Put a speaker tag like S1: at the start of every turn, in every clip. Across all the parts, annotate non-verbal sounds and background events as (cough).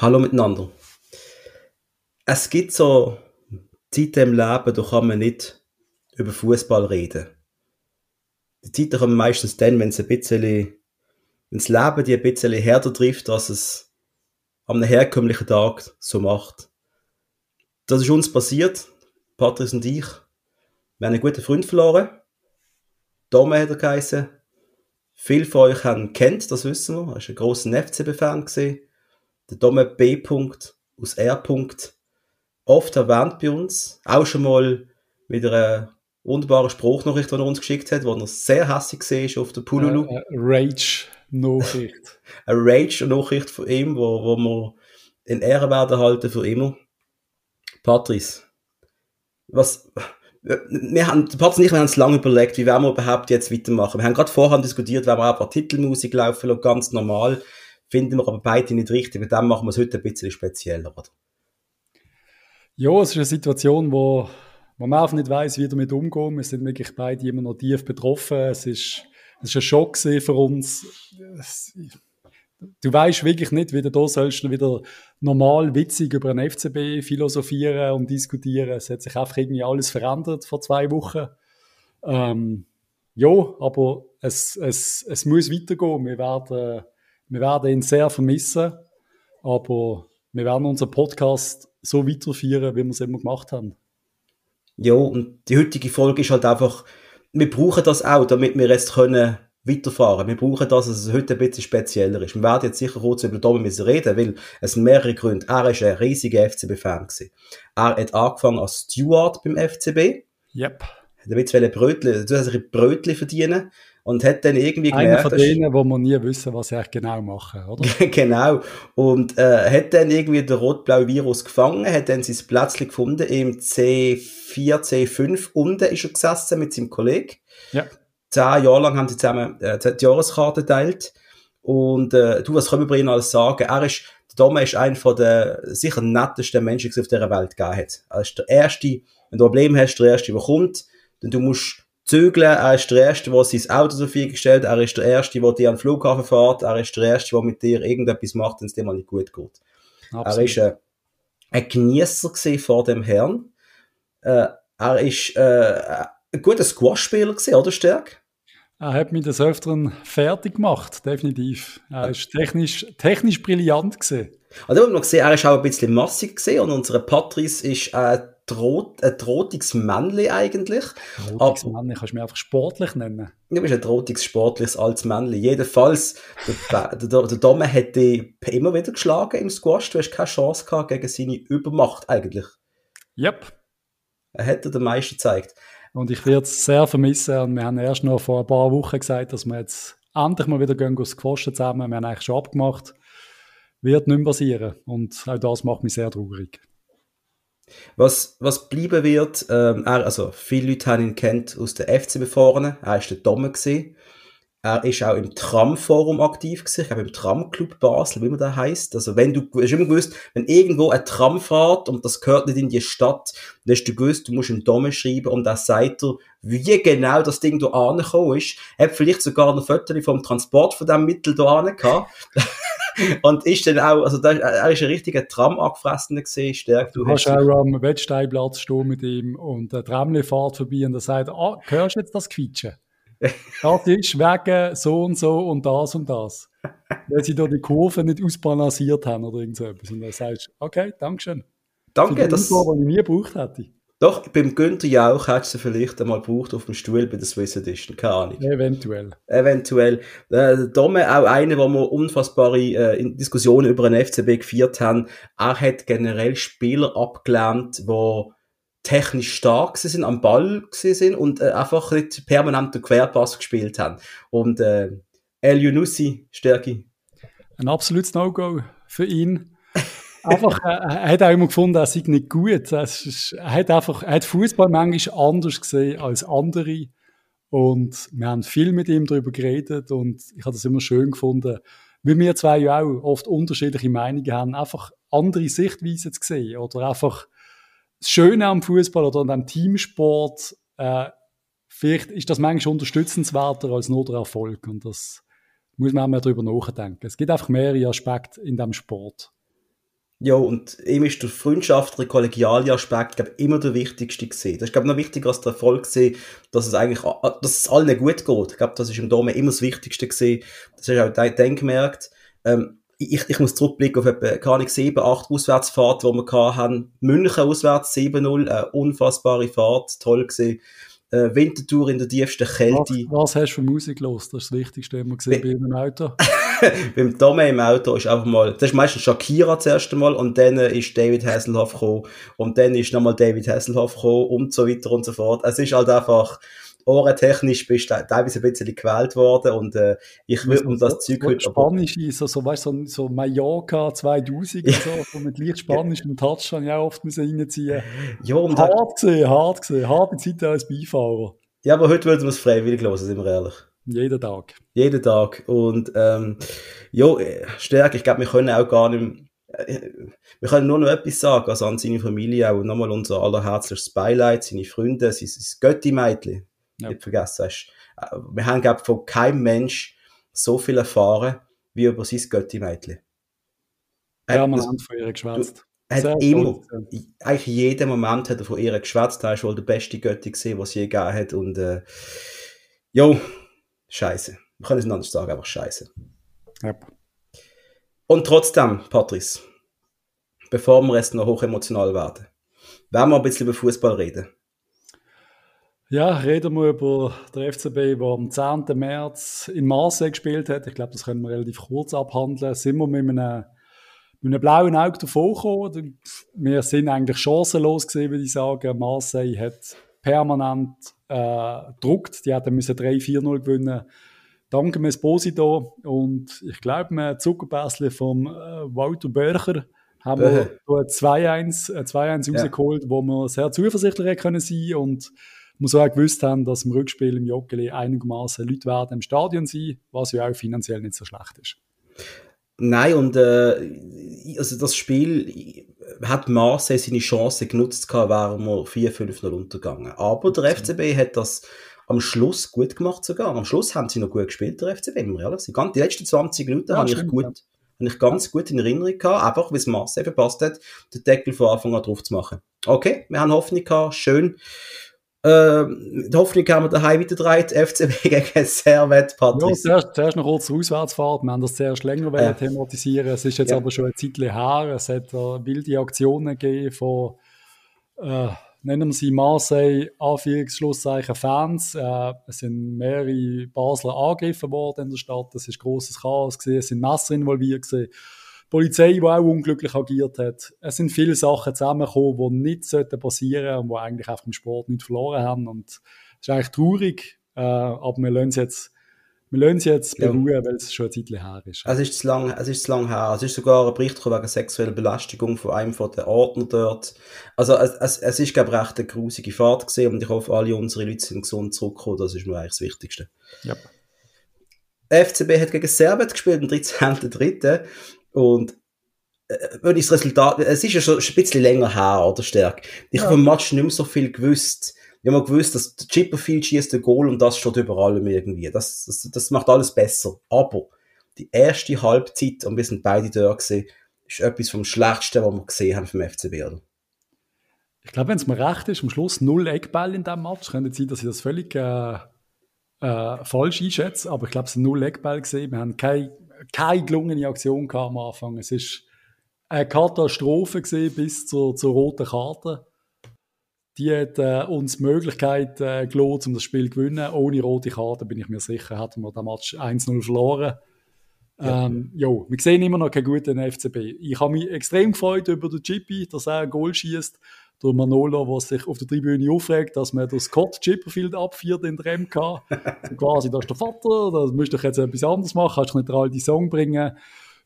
S1: Hallo miteinander. Es gibt so Zeiten im Leben, da kann man nicht über Fußball reden. Die Zeiten kommen meistens dann, wenn es ein bisschen, wenn das Leben die ein bisschen härter trifft, als es am herkömmlichen Tag so macht. Das ist uns passiert, Patrice und ich. Wir haben einen guten Freund verloren. Dome hat er geheißen. Viele von euch haben kennt, das wissen wir. Er war ein grosser FCB-Fan der Dome B. aus R. Oft erwähnt bei uns. Auch schon mal mit einer wunderbaren Spruchnachricht, die er uns geschickt hat, wo er sehr hässlich war auf der Pululu.
S2: Äh, Rage-Nachricht. (laughs)
S1: eine Rage-Nachricht von ihm, wo, wo wir in Ehre werden halten für immer. Patrice, was, wir haben, Patrice und ich, wir haben uns lange überlegt, wie werden wir überhaupt jetzt weitermachen. Wir haben gerade vorher diskutiert, wenn wir auch ein paar Titelmusik laufen lassen, ganz normal finden wir aber beide nicht richtig. Mit dem machen wir es heute ein bisschen spezieller, oder?
S2: Ja, es ist eine Situation, wo, man einfach nicht weiß, wie damit umgehen. Wir sind wirklich beide immer noch tief betroffen. Es ist, es ist ein Schock für uns. Es, du weißt wirklich nicht, wie du da sollst wieder normal witzig über ein FCB philosophieren und diskutieren. Es hat sich einfach irgendwie alles verändert vor zwei Wochen. Ähm, ja, aber es, es, es muss weitergehen. Wir werden wir werden ihn sehr vermissen, aber wir werden unseren Podcast so weiterführen, wie wir es immer gemacht haben.
S1: Ja, und die heutige Folge ist halt einfach, wir brauchen das auch, damit wir jetzt können weiterfahren. Wir brauchen das, dass es heute ein bisschen spezieller ist. Wir werden jetzt sicher kurz über Domi müssen reden, weil es sind mehrere Gründe. Er war ein riesiger FCB-Fan. Er hat angefangen als Steward beim FCB.
S2: Yep.
S1: Er wollte Brötchen, zusätzliche Brötchen verdienen und hat dann irgendwie
S2: gemerkt... Einer von denen, wo man nie wissen, was sie eigentlich genau machen, oder? (laughs)
S1: genau. Und äh, hat dann irgendwie den rot-blauen Virus gefangen, hat dann sein Plätzchen gefunden im C4, C5. Unten ist er gesessen mit seinem Kollegen.
S2: Ja.
S1: Zehn Jahre lang haben sie zusammen äh, die Jahreskarte geteilt. Und äh, du, was können wir über ihn alles sagen? Er ist, der Dome ist einer von der sicher nettesten Menschen, die es auf dieser Welt gegeben hat. Er ist der Erste, wenn du ein Problem hast, der Erste, der kommt. Denn du musst zügeln. Er ist der Erste, der sein Auto zur Verfügung stellt. Er ist der Erste, der dir an den Flughafen fährt. Er ist der Erste, der mit dir irgendetwas macht, wenn es dir mal nicht gut geht. Absolut. Er ist äh, ein Genießer vor dem Herrn. Äh, er ist äh, ein guter Squash-Spieler oder Stärk?
S2: Er hat mich des Öfteren fertig gemacht, definitiv. Er ist technisch, technisch brillant gesehen.
S1: Also, man gesehen, er ist auch ein bisschen massig gesehen und unsere Patrice ist äh, Droht, ein drotiges Männli eigentlich.
S2: Drotiges Männli, kannst du mir einfach sportlich nennen?
S1: Du bist ein drotiges, sportliches altes Männli. Jedenfalls, der, (laughs) der, der Dome hat dich immer wieder geschlagen im Squash. Du hast keine Chance gehabt gegen seine Übermacht eigentlich.
S2: Yep.
S1: Er hätte den meisten gezeigt.
S2: Und ich werde es sehr vermissen. Und wir haben erst noch vor ein paar Wochen gesagt, dass wir jetzt endlich mal wieder gehen squashen zusammen. Wir haben eigentlich schon abgemacht. Wird nicht mehr passieren. Und auch das macht mich sehr traurig.
S1: Was, was bleiben wird, ähm, also viele Leute haben ihn kennt aus der FCB vorne, er war der Domme gewesen. Er ist auch im Tramforum aktiv gewesen, ich glaube im Tramclub Basel, wie man da heißt. Also wenn du, hast immer gewusst, wenn irgendwo ein Tram fährt und das gehört nicht in die Stadt, dann hast du gewusst, du musst einen Domme schreiben und dann sagt er, wie genau das Ding da angekommen ist. Er hat vielleicht sogar noch Fotos vom Transport von diesem Mittel da gehabt. (laughs) und ist dann auch, also da, er ist ein richtiger Tram angefressener gesehen,
S2: stark. Du, du hast auch am Wettsteinplatz stehen mit ihm und der Tramle fährt vorbei und er sagt, ah, hörst du jetzt das Quietschen? Das ist wegen so und so und das und das. Weil sie da die Kurve nicht ausbalanciert haben oder irgend so etwas. Und dann sagst du, okay, Dankeschön.
S1: Danke, Für
S2: das... Info, die ich nie gebraucht hätte.
S1: Doch, beim Günther Jauch hättest du vielleicht einmal gebraucht auf dem Stuhl bei der Swiss Edition, keine Ahnung.
S2: Eventuell.
S1: Eventuell. Äh, Dome, auch einer, wo wir unfassbare äh, Diskussionen über einen FCB geführt haben, er hat generell Spieler abgelehnt, die technisch stark sind, am Ball sind und äh, einfach nicht permanent den Querpass gespielt haben. Und äh, El Yunusi, Stärke.
S2: Ein absolutes No-Go für ihn einfach, äh, er hat auch immer gefunden, er sei nicht gut. Er, ist, er hat einfach, er hat Fußball manchmal anders gesehen als andere. Und wir haben viel mit ihm darüber geredet und ich habe das immer schön gefunden, weil wir zwei ja auch oft unterschiedliche Meinungen haben, einfach andere Sichtweisen zu sehen oder einfach das Schöne am Fußball oder an dem Teamsport, äh, vielleicht ist das manchmal unterstützenswerter als nur der Erfolg und das muss man auch mal darüber nachdenken. Es gibt einfach mehrere Aspekte in dem Sport.
S1: Ja, und ihm ist der freundschaftliche, kollegiale Aspekt, glaube immer der wichtigste gewesen. Das ist, glaube noch wichtiger als der Erfolg gewesen, dass es eigentlich, dass es allen gut geht. Ich glaube, das ist im Dome immer das Wichtigste gewesen. Das du auch dann gemerkt. Ähm, ich, ich muss zurückblicken auf etwa, keine Ahnung, sieben, acht Auswärtsfahrten, die wir hatten. München auswärts 7-0, eine unfassbare Fahrt, toll gewesen äh, Wintertour in der tiefsten Kälte.
S2: Was, was hast du für Musik los? Das ist das Wichtigste immer gesehen bei einem Auto. (laughs)
S1: Beim Tome im Auto ist einfach mal, das ist meistens Shakira das erste Mal und dann ist David Hasselhoff gekommen und dann ist nochmal David Hasselhoff gekommen und so weiter und so fort. Es ist halt einfach, ohrentechnisch bist du teilweise ein bisschen gewählt worden und äh, ich würde um das
S2: Zeug heute... Spanisch so, so, weißt, so, so Mallorca 2000 ja. so, so mit leicht spanischem Touch habe ich auch oft reinziehen ja, und Hart gesehen, hart gesehen, harte Zeit als Beifahrer.
S1: Ja, aber heute würden wir es freiwillig hören, sind wir ehrlich.
S2: Jeden Tag.
S1: Jeden Tag. Und ähm, ja, Stärke, ich glaube, wir können auch gar nicht äh, wir können nur noch etwas sagen, also an seine Familie auch nochmal unser allerherzlichstes Beileid, seine Freunde, sein, sein Götti-Mädchen, ja. nicht vergessen hast. Äh, wir haben, glaube von keinem Mensch so viel erfahren, wie über sein Götti-Mädchen.
S2: Ja, man hat von ihr geschwätzt.
S1: Er hat immer, eigentlich jeden Moment hat er von ihr geschwätzt. Er ist wohl der beste Götti gesehen, was sie je gegeben hat. Und, äh, jo, scheiße. Wir können es nicht anders sagen, einfach scheiße.
S2: Yep.
S1: Und trotzdem, Patrice, bevor wir jetzt noch hochemotional werden, werden wir ein bisschen über Fußball reden.
S2: Ja, reden wir über den FCB, der am 10. März in Marseille gespielt hat. Ich glaube, das können wir relativ kurz abhandeln. Sind wir mit einem, mit einem blauen Auge davor gekommen? Wir sind eigentlich chancenlos gewesen, würde ich sagen. Marseille hat permanent äh, gedruckt. Die hätten müssen 3-4-0 gewinnen. Danke Esposito und ich glaube, ein Zuckerpässchen vom äh, Walter Börcher haben wir 2-1 äh, 2-1 ja. rausgeholt, wo wir sehr zuversichtlich können sein und muss auch gewusst haben, dass im Rückspiel im Joggeli einigermaßen Leute werden im Stadion sein, was ja auch finanziell nicht so schlecht ist.
S1: Nein, und äh, also das Spiel hat Marseille seine Chance genutzt, wären wir 4-5-0 untergegangen. Aber der FCB hat das am Schluss gut gemacht sogar. Am Schluss haben sie noch gut gespielt, der FCB, wenn wir ehrlich sind. Die letzten 20 Minuten ja, habe ich gut, ja. habe ich ganz gut in Erinnerung gehabt, einfach weil es Marseille verpasst hat, den Deckel von Anfang an drauf zu machen. Okay, wir haben Hoffnung gehabt, schön. Äh, die Hoffnung haben wir daheim wieder dreht, FCB gegen Servet,
S2: Patrice. Ja, zuerst, zuerst noch kurz Auswärtsfahrt. Wir haben das zuerst länger ja. thematisieren. Es ist jetzt ja. aber schon ein Zeit her. Es hat uh, wilde Aktionen gegeben von, äh, nennen wir sie Marseille, Anführungsschlusszeichen Fans. Äh, es sind mehrere Basler angegriffen worden in der Stadt. Es ist großes Chaos gewesen. Es sind Messer involviert gewesen. Polizei, die auch unglücklich agiert hat. Es sind viele Sachen zusammengekommen, die nicht passieren sollten und die eigentlich einfach im Sport nicht verloren haben. Und es ist eigentlich traurig, äh, aber wir lassen es jetzt, wir lassen es jetzt beruhen, ja. weil es schon ein Zeit her ist.
S1: Es ist zu lang, es ist zu lang her. Es ist sogar ein Bericht wegen sexueller Belästigung von einem von den Ordner dort. Also es, es, es ist, glaube ich, recht eine grusige Fahrt gesehen und ich hoffe, alle unsere Leute sind gesund zurückgekommen. Das ist mir eigentlich das Wichtigste.
S2: Ja.
S1: FCB hat gegen Servet gespielt am 13.3. Und äh, wenn ich das Resultat, es ist ja schon ein bisschen länger her, oder stärk. Ich ja. habe im Match nicht mehr so viel gewusst. Ich habe gewusst, dass Chipperfield schießt den Goal und das steht überall irgendwie. Das, das, das macht alles besser. Aber die erste Halbzeit, und wir sind beide da gesehen, ist etwas vom Schlechtesten, was wir gesehen haben vom FCB, oder?
S2: Ich glaube, wenn es mir recht ist, am Schluss null Eckball in diesem Match. Könnte sein, dass ich das völlig äh, äh, falsch einschätze, aber ich glaube, es sind null Eckball gesehen. Wir haben keine keine gelungene Aktion am Anfang. Es ist eine Katastrophe gesehen bis zur, zur roten Karte. Die hat äh, uns die Möglichkeit äh, gelohnt, um das Spiel zu gewinnen. Ohne rote Karte bin ich mir sicher, hätten wir den Match 1-0 verloren. Ja. Ähm, jo, wir sehen immer noch keinen guten FCB. Ich habe mich extrem gefreut über den Chippy, dass er ein Goal schießt. Der Manolo, der sich auf der Tribüne aufregt, dass man den Scott Chipperfield abführt in der MK. quasi, das ist der Vater, da musst du jetzt etwas anderes machen, kannst du nicht all die Song bringen.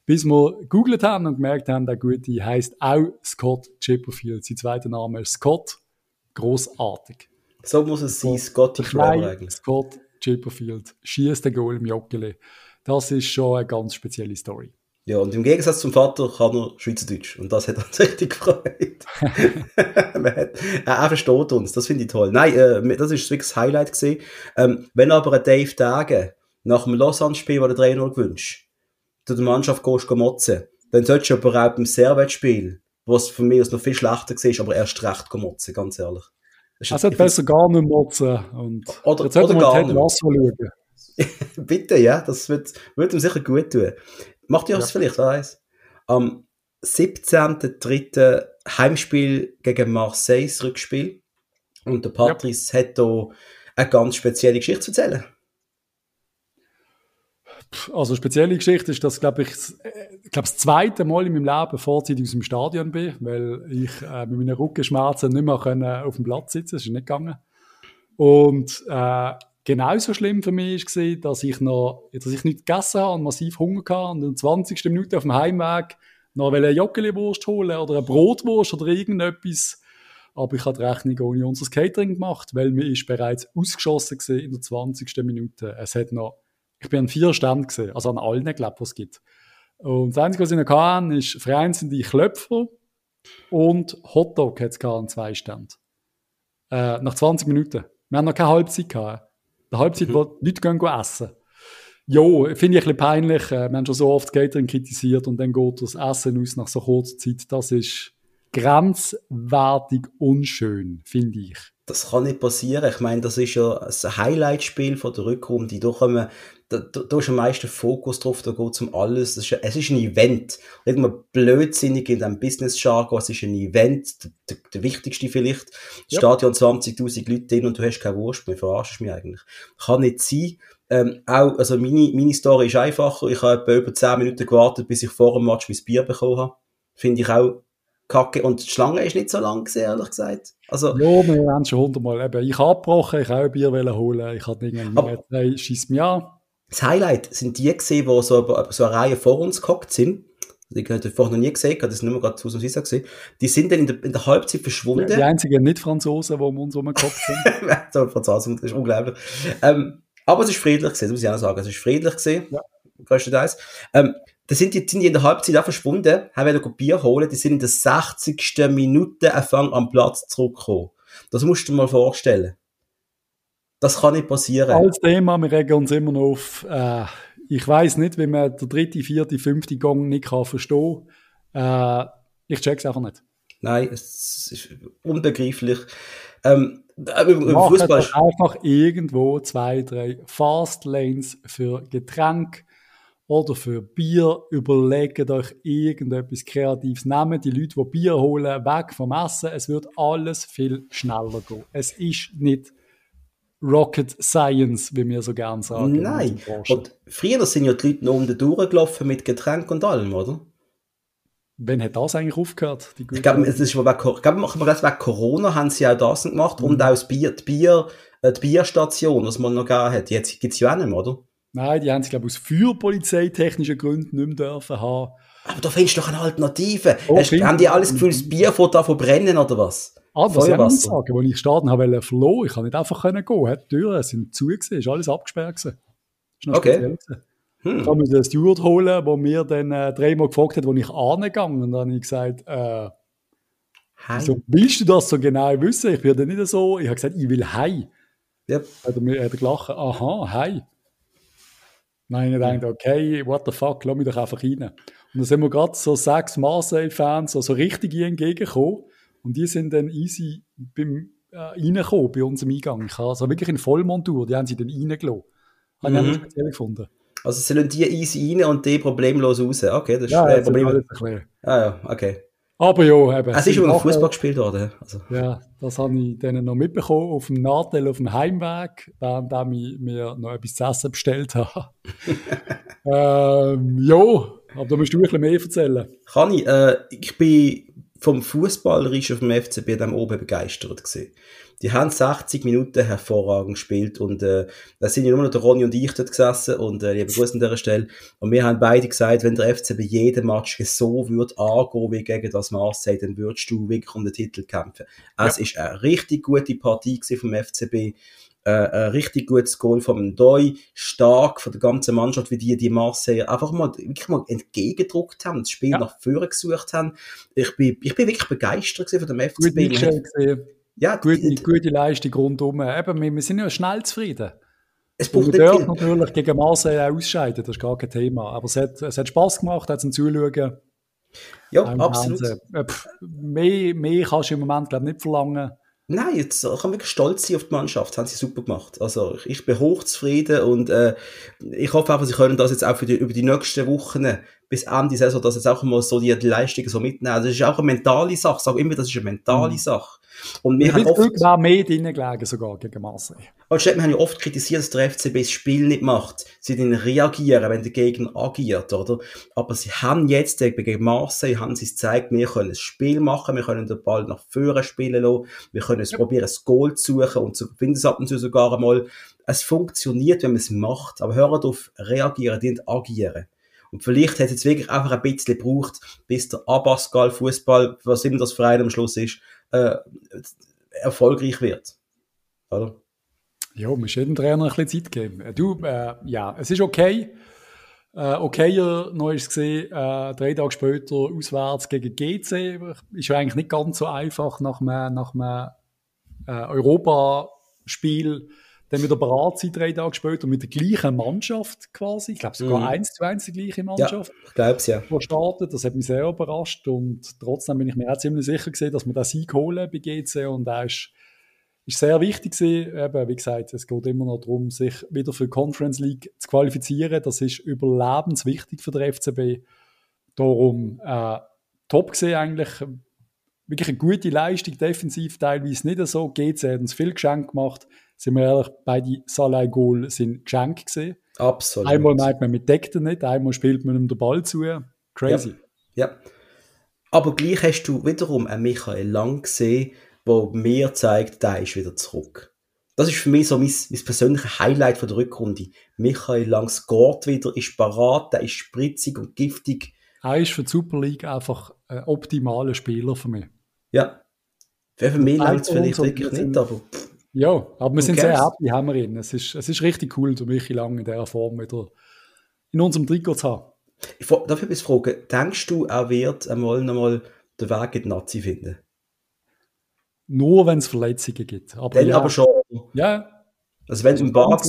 S2: Bis wir gegoogelt haben und gemerkt haben, der Gute heißt auch Scott Chipperfield. Sein zweiter Name ist Scott. Großartig.
S1: So muss es sein, Scotty
S2: eigentlich. Scott Chipperfield schießt den Goal im Joggeli. Das ist schon eine ganz spezielle Story.
S1: Ja, und im Gegensatz zum Vater kann er Schweizerdeutsch. Und das hat (laughs) uns richtig gefreut. (laughs) hat, er versteht uns. Das finde ich toll. Nein, äh, das ist wirklich das Highlight gesehen. Ähm, wenn aber ein Dave Tage nach dem Lausanne-Spiel, wo der 3-0 gewünscht, du der Mannschaft gehst, motzen, dann solltest du aber auch beim Servet-Spiel, von mir aus noch viel schlechter war, aber erst recht motzen, ganz ehrlich.
S2: Es hat besser gar nicht motzen. Und
S1: oder,
S2: jetzt
S1: oder gar nicht.
S2: Lasso schauen. (laughs)
S1: Bitte, ja, das wird, wird ihm sicher gut tun. Macht ihr
S2: Ja.
S1: das vielleicht, wer weiß? Am 17.3. Heimspiel gegen Marseille, das Rückspiel. Und der Patrice hat da eine ganz spezielle Geschichte zu erzählen.
S2: Also, spezielle Geschichte ist, dass, glaube ich, äh, ich glaube, das zweite Mal in meinem Leben vorzeitig aus dem Stadion bin, weil ich äh, mit meinen Rückenschmerzen nicht mehr können auf dem Platz sitzen Das ist nicht gegangen. Und äh, genauso schlimm für mich war, dass ich noch, dass ich nicht gegessen habe und massiv Hunger hatte und in der 20. Minute auf dem Heimweg noch eine Joggeli-Wurst holen oder eine Brotwurst oder irgendetwas. Aber ich habe die Rechnung ohne unser Catering gemacht, weil mir ist bereits ausgeschossen gewesen in der 20. Minute. Es hat noch, ich bin an vier Ständen gesehen, also an allen, glaube was es gibt. Und das Einzige, was ich noch hatte, ist vereinzelte Klöpfer und Hotdog hat es an zwei Ständen. Äh, nach 20 Minuten. Wir haben noch keine Halbzeit gehabt. Die Halbzeit,
S1: Mhm.
S2: wo die Leute gehen, gehen essen. Jo, finde ich ein bisschen peinlich. Äh, Wir haben schon so oft Catering kritisiert und dann geht das Essen aus nach so kurzer Zeit. Das ist grenzwertig unschön, finde ich.
S1: Das kann nicht passieren. Ich meine, das ist ja ein Highlight-Spiel von der Rückrunde. Da, kommen, da, da, da ist am meisten Fokus drauf, da geht es um alles. Ist, es ist ein Event. Mal blödsinnig in diesem Business-Jargon, es ist ein Event, der, der, wichtigste vielleicht. Das
S2: Ja.
S1: Stadion 20'000 Leute drin und du hast keine Wurst mehr, verarschst mich eigentlich. Kann nicht sein. Ähm, auch, also meine, meine Story ist einfacher. Ich habe etwa über 10 Minuten gewartet, bis ich vor dem Match mein Bier bekommen habe. Finde ich auch kacke. Und die Schlange ist nicht so lang gewesen, ehrlich gesagt. Also,
S2: Ja, wir haben schon hundertmal. Ich habe abgebrochen, ich habe auch ein Bier holen. Ich habe gesagt, hey, schieß mich an.
S1: Das Highlight sind die gesehen, die so, so eine Reihe vor uns gehockt sind. Die habe ich vorher noch nie gesehen, das ist mehr gerade ausnahmsweise gesehen. Die sind dann in der, in der Halbzeit
S2: Die
S1: verschwunden.
S2: einzigen Nicht-Franzosen, die um uns herumgekommen sind. (laughs)
S1: so Franzosen, das ist unglaublich. Ähm, aber es ist friedlich gewesen, das muss ich auch sagen. Es ist friedlich gewesen.
S2: Ja.
S1: Größtenteils. Ähm, da sind die, sind die in der Halbzeit auch verschwunden, haben wieder Bier holen, die sind in der 60. Minute Anfang am Platz zurückgekommen. Das musst du dir mal vorstellen. Das kann nicht passieren.
S2: Als Thema, wir regen uns immer noch auf, äh, ich weiß nicht, wie man den dritte, vierte, fünfte Gang nicht kann verstehen äh, Ich check's einfach nicht.
S1: Nein, es ist unbegreiflich. Ähm, äh, über
S2: Macht
S1: Fußball
S2: doch einfach irgendwo zwei, drei Fastlanes für Getränk oder für Bier. Überlegt euch irgendetwas Kreatives. Nehmt die Leute, die Bier holen, weg vom Essen. Es wird alles viel schneller gehen. Es ist nicht Rocket Science, wie wir so gerne sagen. in
S1: Nein. Und früher sind ja die Leute noch um den durchgelaufen mit Getränk und allem, oder?
S2: Wann hat das eigentlich aufgehört? Die
S1: Ich glaube, es ist wegen, ich glaube, machen wir das wegen Corona haben sie auch das gemacht und auch das Bier, die Bier, äh, die Bierstation, was man noch gegeben hat. Jetzt gibt's ja auch nicht mehr, oder?
S2: Nein, die haben es, glaube ich, aus feuerpolizeitechnischen Gründen nicht mehr dürfen haben.
S1: Aber da findest du doch eine Alternative.
S2: Oh,
S1: Hast, haben die alles das Gefühl, das Bier von davon brennen oder was?
S2: Ah, was ich auch sagen, als ich starten habe, verloren. Ich konnte nicht einfach können gehen. Die Türen sind zu, gewesen, ist alles abgesperrt. Gewesen. Ist noch
S1: Okay.
S2: speziell gewesen.
S1: Hm.
S2: musste einen Steward holen, der mir dann äh, dreimal gefragt hat, wo ich angegangen Und dann habe ich gesagt, äh,
S1: Heim.
S2: so, willst du das so genau wissen? Ich bin dann nicht so. Ich habe gesagt, ich will heim.
S1: Ja.
S2: Hat er mir hat er gelacht, aha, heim. Nein, ich dachte, okay, what the fuck, lass mich doch einfach rein. Und dann sind wir gerade so sechs Marseille-Fans so, so richtig entgegengekommen. Und die sind dann easy beim, äh, reingekommen bei unserem Eingang. Ich habe also wirklich in Vollmontur, die haben sie dann reingelassen. Habe ich
S1: Mhm.
S2: noch speziell gefunden.
S1: Also sollen die easy rein und die problemlos raus. Okay, das ist
S2: Ja,
S1: äh, Problem.
S2: alles ein bisschen.
S1: Ah ja, okay.
S2: Aber ja, eben.
S1: Es ist
S2: machen-
S1: Fußball gespielt worden. Also.
S2: Ja, das habe ich denen noch mitbekommen auf dem Nachteil auf dem Heimweg, während ich mir noch etwas zu essen bestellt habe. (laughs) ähm, ja, aber da musst du ein bisschen mehr erzählen.
S1: Kann ich, äh, ich bin vom Fußballerischen vom FCB dann oben begeistert gewesen. Die haben 60 Minuten hervorragend gespielt und äh, da sind ja nur noch der Ronny und ich dort gesessen und äh, liebe Grüße an dieser Stelle. Und wir haben beide gesagt, wenn der FCB jeden Match so würde angehen wie gegen das Marseille, dann würdest du wirklich um den Titel kämpfen. Es ist eine richtig gute Partie vom FCB. Äh, ein richtig gutes Goal vom Doi, stark von der ganzen Mannschaft, wie die die Marseille einfach mal wirklich mal entgegengedruckt haben, das Spiel
S2: Ja.
S1: nach vorne gesucht haben. Ich bin, ich bin wirklich begeistert von dem
S2: Gut
S1: FCB.
S2: Gesehen,
S1: Ja,
S2: gute,
S1: die-
S2: gute Leistung rundum. Eben, wir, wir sind ja schnell zufrieden.
S1: es braucht
S2: wir dürfen natürlich gegen Marseille auch ausscheiden, das ist gar kein Thema. Aber es hat, es hat Spass gemacht, hat zum Zuschauen.
S1: Ja, absolut.
S2: Äh, pff, mehr, mehr kannst du im Moment, glaube ich, nicht verlangen.
S1: Nein, jetzt kann man wirklich stolz sein auf die Mannschaft. Das haben sie super gemacht. Also ich, ich bin hochzufrieden und äh, ich hoffe einfach, sie können das jetzt auch für die, über die nächsten Wochen bis Ende Saison, dass jetzt auch mal so die, die Leistungen so mitnehmen. Das ist auch eine mentale Sache. Sage immer, das ist eine mentale mhm. Sache.
S2: Und wir ich haben oft, war mehr drinnen gelegen sogar gegen Marseille.
S1: Und wir haben ja oft kritisiert, dass der FCB das Spiel nicht macht. Sie dann reagieren, wenn der Gegner agiert, oder? Aber sie haben jetzt gegen Marseille haben sie es gezeigt, wir können ein Spiel machen, wir können den Ball nach vorne spielen lassen, wir können es ja. probieren, ein Goal zu suchen und zu gewinnen es ab und zu sogar einmal. Es funktioniert, wenn man es macht. Aber hört auf reagieren, die agieren. Und vielleicht hat es jetzt wirklich einfach ein bisschen gebraucht, bis der Abascal Fußball, was immer das Verein am Schluss ist, äh, erfolgreich wird. Oder?
S2: Ja, man muss jedem Trainer ein bisschen Zeit geben. Äh, du, äh, ja, es ist okay. Äh, okayer noch ist gesehen, äh, drei Tage später auswärts gegen GC. Ist ja eigentlich nicht ganz so einfach nach einem, nach einem äh, Europaspiel dann wieder bereit sein, drei Tage später, mit der gleichen Mannschaft quasi. Ich glaube sogar mhm. eins zu eins die gleiche Mannschaft.
S1: Ja, ich glaube es ja.
S2: Startet. Das hat mich sehr überrascht und trotzdem bin ich mir auch ziemlich sicher gewesen, dass wir den Sieg holen bei GC und er ist, ist sehr wichtig gewesen. Eben, wie gesagt, es geht immer noch darum, sich wieder für die Conference League zu qualifizieren. Das ist überlebenswichtig für den FCB. Darum äh, top gesehen eigentlich wirklich eine gute Leistung, defensiv teilweise nicht so. GC hat uns viel geschenkt gemacht sind wir ehrlich, beide Salah Goal sind Geschenke gesehen.
S1: Absolut.
S2: Einmal meint man mit Deckten nicht, einmal spielt man ihm den Ball zu. Crazy.
S1: Ja. ja. Aber gleich hast du wiederum einen Michael Lang gesehen, der mir zeigt, der ist wieder zurück. Das ist für mich so mein, mein persönliches Highlight von der Rückrunde. Michael Lang scoret wieder, ist parat, der ist spritzig und giftig.
S2: Er ist für die Super League einfach ein optimaler Spieler für mich.
S1: Ja. Für mich langt es vielleicht wirklich nicht, aber... Pff.
S2: Ja, aber wir sind sehr happy, haben wir ihn. Es ist, es ist richtig cool, so Michi Lang in dieser Form wieder in unserem Trikot zu haben.
S1: Ich darf ich etwas fragen? Denkst du, er wird einmal nochmal den Weg in die Nazi finden?
S2: Nur, wenn es Verletzungen gibt.
S1: Aber dann ja. aber schon.
S2: Ja.
S1: Also wenn also ein Bart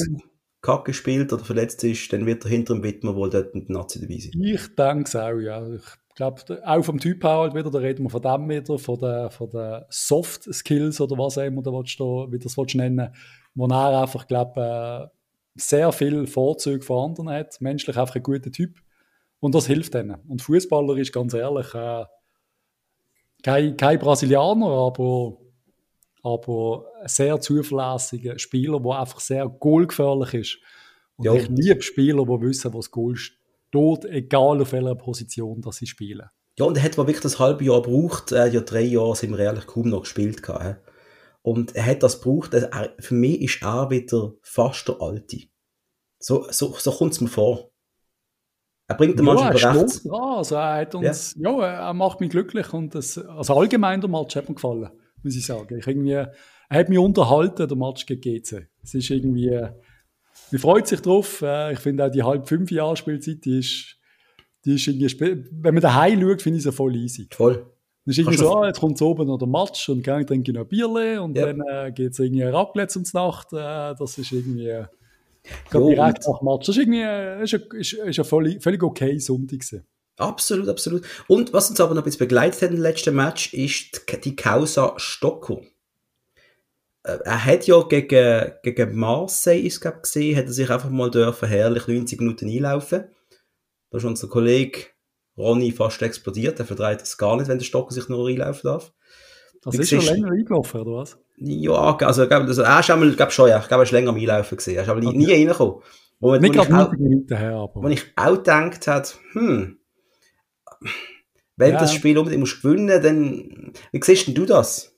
S1: Kacke spielt oder verletzt ist, dann wird er hinter dem Widmer wohl dort in der Nazi dabei sein.
S2: Ich denke es auch, ja. Ich ich glaube, auch vom Typ her halt wieder, da reden wir von dem wieder, von den, von den Soft Skills oder was auch immer du wie das willst nennen, wo er einfach, glaube äh, sehr viel Vorzüge von anderen hat, menschlich einfach ein guter Typ und das hilft denen. Und Fußballer ist ganz ehrlich äh, kein, kein Brasilianer, aber, aber ein sehr zuverlässiger Spieler, der einfach sehr goalgefährlich ist. Und ja. ich liebe Spieler, die wissen, was Goal ist dort, egal auf welcher Position dass sie spielen.
S1: Ja, und er hat wirklich das halbe Jahr gebraucht. Er hat ja drei Jahre sind wir ehrlich kaum noch gespielt. Gehabt. Und er hat das gebraucht. Für mich ist er wieder fast der Alte. So, so, so kommt es mir vor. Er bringt den ja, manchmal recht.
S2: Also er hat uns, ja. ja. er macht mich glücklich und das, also allgemein der Match hat mir gefallen, muss ich sagen. Ich irgendwie, er hat mich unterhalten, der Match gegen GC. Es ist irgendwie, man freut sich drauf. Äh, ich finde auch die halb fünf Jahre Spielzeit, die ist, die ist irgendwie, wenn man daheim schaut, finde ich sie voll easy.
S1: Voll.
S2: Dann ist irgendwie so, ah, jetzt kommt oben noch der Match und dann trinke ich noch Bierle und ja. dann äh, geht es irgendwie Raclette ums Nacht. Äh, das ist irgendwie äh, direkt nach Match. Das ist irgendwie äh, ist, ist, ist ein völlig, völlig okay Sonntag gewesen.
S1: Absolut, absolut. Und was uns aber noch ein bisschen begleitet hat im letzten Match, ist die Causa Stockholm. Äh, er hat ja gegen, gegen Marseille, ist glaub, gesehen, hat er sich einfach mal dürfen herrlich 90 Minuten einlaufen. Da ist unser Kollege Ronny fast explodiert. Er verdreht es gar nicht, wenn der Stocker sich nur einlaufen darf.
S2: Das ist schon länger eingelaufen, oder was?
S1: Ja, also, also er ist einmal, glaub schon, ja, ich glaube, er ist länger am Einlaufen gesehen. Er ist aber okay. nie reingekommen.
S2: Wo, nicht gerade Minuten her, aber.
S1: Wo ich auch gedacht habe, hm, wenn ja. das Spiel unbedingt musst gewinnen, dann, wie siehst denn du das?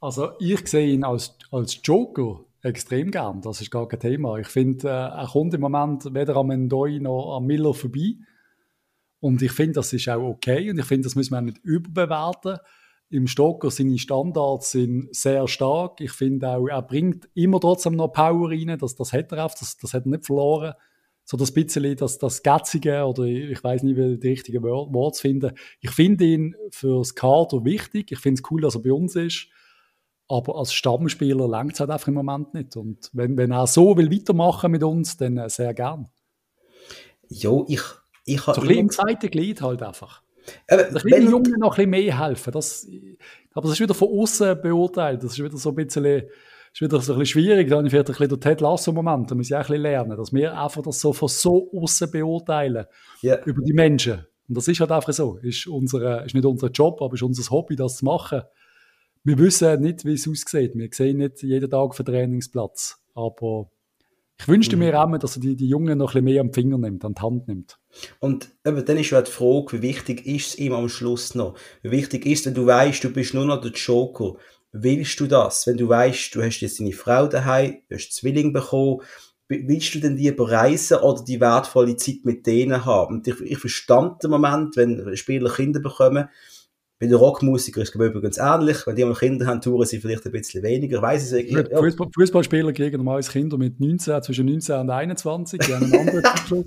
S2: Also ich sehe ihn als, als Joker extrem gern, das ist gar kein Thema. Ich finde, äh, er kommt im Moment weder am Endoi noch am Miller vorbei. Und ich finde, das ist auch okay und ich finde, das müssen wir auch nicht überbewerten. Im Stocker seine Standards sind sehr stark. Ich finde auch, er bringt immer trotzdem noch Power rein. Das, das hat er auch, das, das hat er nicht verloren. So das bisschen, das, das Gätzige oder ich weiß nicht, wie die richtigen Worte finden. Ich finde ihn fürs Kader wichtig. Ich finde es cool, dass er bei uns ist. Aber als Stammspieler langt es halt einfach im Moment nicht. Und wenn, wenn er so will weitermachen mit uns, dann äh, sehr gern.
S1: Jo, ich, ich
S2: habe. So ein bisschen im zweiten Glied halt einfach. Aber wenn den Jungen noch ein bisschen mehr helfen. Das, aber das ist wieder von außen beurteilt. Das ist wieder so ein bisschen, ist wieder so ein bisschen schwierig. Da habe ich vielleicht ein bisschen den Ted Lasso-Moment. Da muss ich auch ein bisschen lernen, dass wir einfach das so von so außen beurteilen. Yeah. Über die Menschen. Und das ist halt einfach so. Ist, unsere, ist nicht unser Job, aber ist unser Hobby, das zu machen. Wir wissen nicht, wie es aussieht. Wir sehen nicht jeden Tag auf den Trainingsplatz. Aber ich wünschte mhm. mir auch, dass er die, die Jungen noch ein bisschen mehr am Finger nimmt, an die Hand nimmt.
S1: Und eben, dann ist ja die Frage, wie wichtig ist es ihm am Schluss noch? Wie wichtig ist, wenn du weißt, du bist nur noch der Joker? Willst du das? Wenn du weißt, du hast jetzt deine Frau daheim, du hast Zwilling bekommen, willst du denn lieber reisen oder die wertvolle Zeit mit denen haben? Und ich, ich verstand den Moment, wenn Spieler Kinder bekommen, bei den Rockmusikern ist es übrigens ähnlich. Wenn die mal Kinder haben, touren sie vielleicht ein bisschen weniger. Weiss ich
S2: ja. Fußball, Fußballspieler kriegen normalerweise Kinder mit 19, zwischen 19 und 21. Die haben einen anderen (laughs) Zyklus.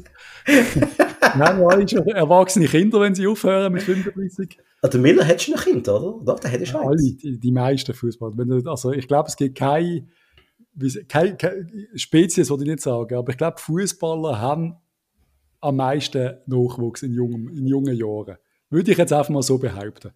S2: Nein, alle schon erwachsene Kinder, wenn sie aufhören mit 35.
S1: Ah, der Miller hat schon ein Kind, oder? Doch, der hätte schon
S2: Alle, die, die meisten Fußballer. Also ich glaube, es gibt keine, keine, keine Spezies, würde ich nicht sagen, aber ich glaube, Fußballer haben am meisten Nachwuchs in jungen, in jungen Jahren. Würde ich jetzt einfach mal so behaupten.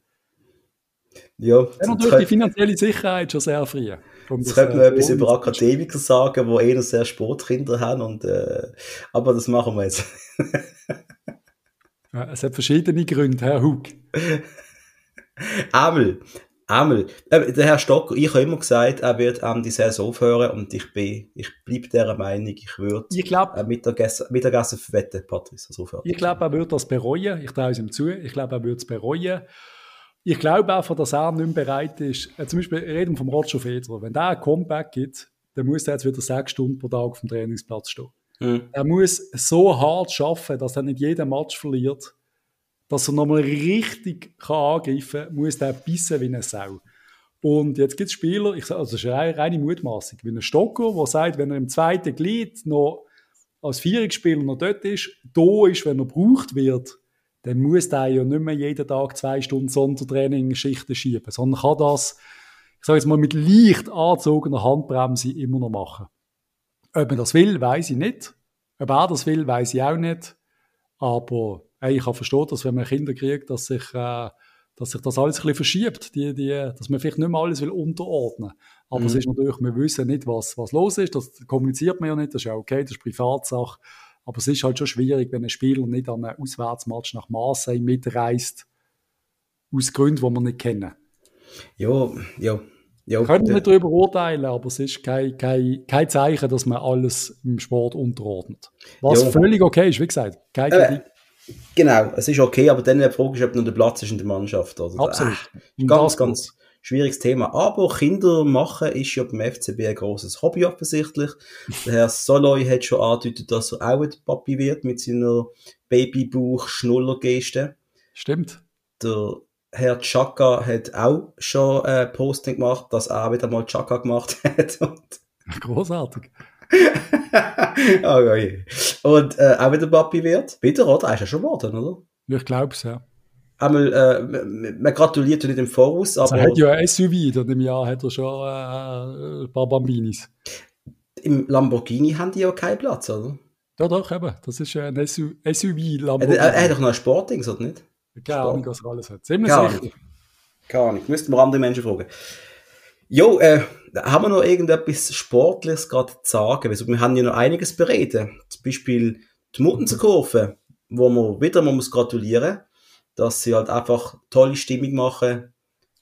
S1: Ja,
S2: ja natürlich die finanzielle Sicherheit schon sehr früh.
S1: Jetzt könnte man äh, etwas über Akademiker sagen, die eher sehr Sportkinder haben, und, äh, aber das machen wir jetzt. (laughs)
S2: ja, es hat verschiedene Gründe, Herr Hug.
S1: Einmal, einmal, äh, der Herr Stocker, ich habe immer gesagt, er wird ähm, die Saison aufhören und ich bin, ich bleibe dieser Meinung, ich würde
S2: ich glaub,
S1: äh, Mittagessen, Mittagessen verwetten, Patrice. Also
S2: ich glaube, er würde das bereuen, ich traue es ihm zu, ich glaube, er würde es bereuen. Ich glaube einfach, dass er nicht mehr bereit ist. Äh, zum Beispiel reden vom Roger Federer. Wenn der ein Comeback gibt, dann muss er jetzt wieder sechs Stunden pro Tag auf dem Trainingsplatz stehen. Mhm. Er muss so hart arbeiten, dass er nicht jeden Match verliert. Dass er nochmal richtig kann angreifen kann, muss er bissen wie eine Sau. Und jetzt gibt es Spieler, ich, also das ist eine reine Mutmaßung, wie ein Stocker, der sagt, wenn er im zweiten Glied noch als Vierungsspieler noch dort ist, da ist, wenn er gebraucht wird, dann muss der ja nicht mehr jeden Tag zwei Stunden Sondertraining-Schichten schieben, sondern kann das, ich sage jetzt mal, mit leicht angezogener Handbremse immer noch machen. Ob man das will, weiß ich nicht. Ob er das will, weiß ich auch nicht. Aber ich kann verstehen, dass wenn man Kinder kriegt, dass sich, äh, dass sich das alles ein bisschen verschiebt, die, die, dass man vielleicht nicht mehr alles will unterordnen. Aber mhm. es ist natürlich, wir wissen nicht, was, was los ist. Das kommuniziert man ja nicht. Das ist ja okay, das ist Privatsache. Aber es ist halt schon schwierig, wenn ein Spieler nicht an einem Auswärtsmatch nach Marseille mitreist, aus Gründen, die wir nicht kennen.
S1: Ja, ja. Ja,
S2: Können wir nicht darüber urteilen, aber es ist kein, kein, kein Zeichen, dass man alles im Sport unterordnet. Was ja. völlig okay ist, wie gesagt. Kein
S1: äh, genau, es ist okay, aber dann die Frage ist, ob noch der Platz ist in der Mannschaft. Also,
S2: Absolut.
S1: Äh, ganz, ganz, schwieriges Thema. Aber Kinder machen ist ja beim FCB ein großes Hobby offensichtlich. Der Herr Soloy hat schon angedeutet, dass er auch ein Papi wird mit seiner Babybauch-Schnuller-Geste.
S2: Stimmt.
S1: Der Herr Chaka hat auch schon ein Posting gemacht, dass er wieder mal Chaka gemacht (laughs) hat.
S2: Großartig. (laughs)
S1: oh, okay. Und äh, auch wieder Papi wird. Wieder, oder? Er ist ja schon geworden, oder?
S2: Ich glaube es, ja
S1: einmal, äh, man gratuliert nicht im Voraus,
S2: aber... Er hat ja ein SUV, und im Jahr hat er schon äh, ein paar Bambinis.
S1: Im Lamborghini haben die ja keinen Platz, oder?
S2: Ja, doch, eben. Das ist ein SUV-Lamborghini.
S1: Er, er, hat doch noch ein Sportdings, oder nicht?
S2: Keine Ahnung, was er alles hat. Ziemlich
S1: Keine sicher. Keine Ahnung. Müssten wir andere Menschen fragen. Jo, äh, haben wir noch irgendetwas Sportliches gerade zu sagen? Also, wir haben ja noch einiges bereden. Zum Beispiel die Muttenserkurve, wo man wieder man muss gratulieren dass sie halt einfach tolle Stimmung machen.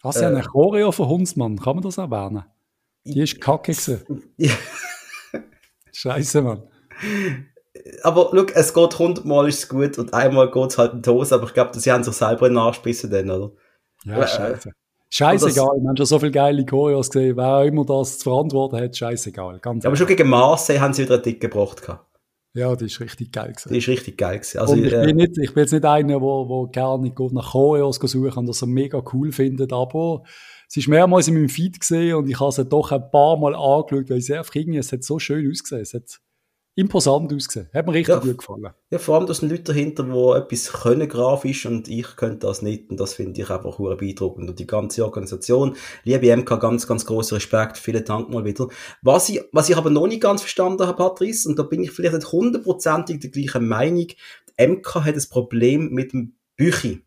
S2: Hast du äh, eine Choreo von Hundsmann? Kann man das erwähnen? Die ist kacke. (laughs) Scheiße, Mann.
S1: Aber look, es geht hundertmal ist es gut und einmal geht es halt in die Hose, aber ich glaube, sie haben sich selber in den Arsch dann, oder?
S2: Ja, äh, scheiße. Scheißegal, wir haben schon so viele geile Choreos gesehen, wer auch immer das zu verantworten hat, scheißegal. Ganz
S1: ja, aber schon gegen Marseille haben sie wieder einen Dick gebracht. Gehabt.
S2: Ja, die ist richtig geil gewesen.
S1: Die ist richtig geil gewesen.
S2: Also, ich, äh, bin nicht, ich bin jetzt nicht einer, der wo, wo gerne nach Choreos suchen und das er mega cool findet, aber es ist mehrmals in meinem Feed gesehen und ich habe es doch ein paar Mal angeschaut, weil es einfach irgendwie, es hat so schön ausgesehen. Es hat imposant ausgesehen. Hat mir richtig ja, gut gefallen.
S1: Ja, vor allem, da sind Leute dahinter, die etwas können grafisch und ich könnte das nicht und das finde ich einfach hure beeindruckend. Und die ganze Organisation, liebe MK, ganz, ganz großer Respekt, vielen Dank mal wieder. Was ich, was ich aber noch nicht ganz verstanden habe, Patrice, und da bin ich vielleicht nicht hundertprozentig der gleichen Meinung, die MK hat ein Problem mit dem Büchi.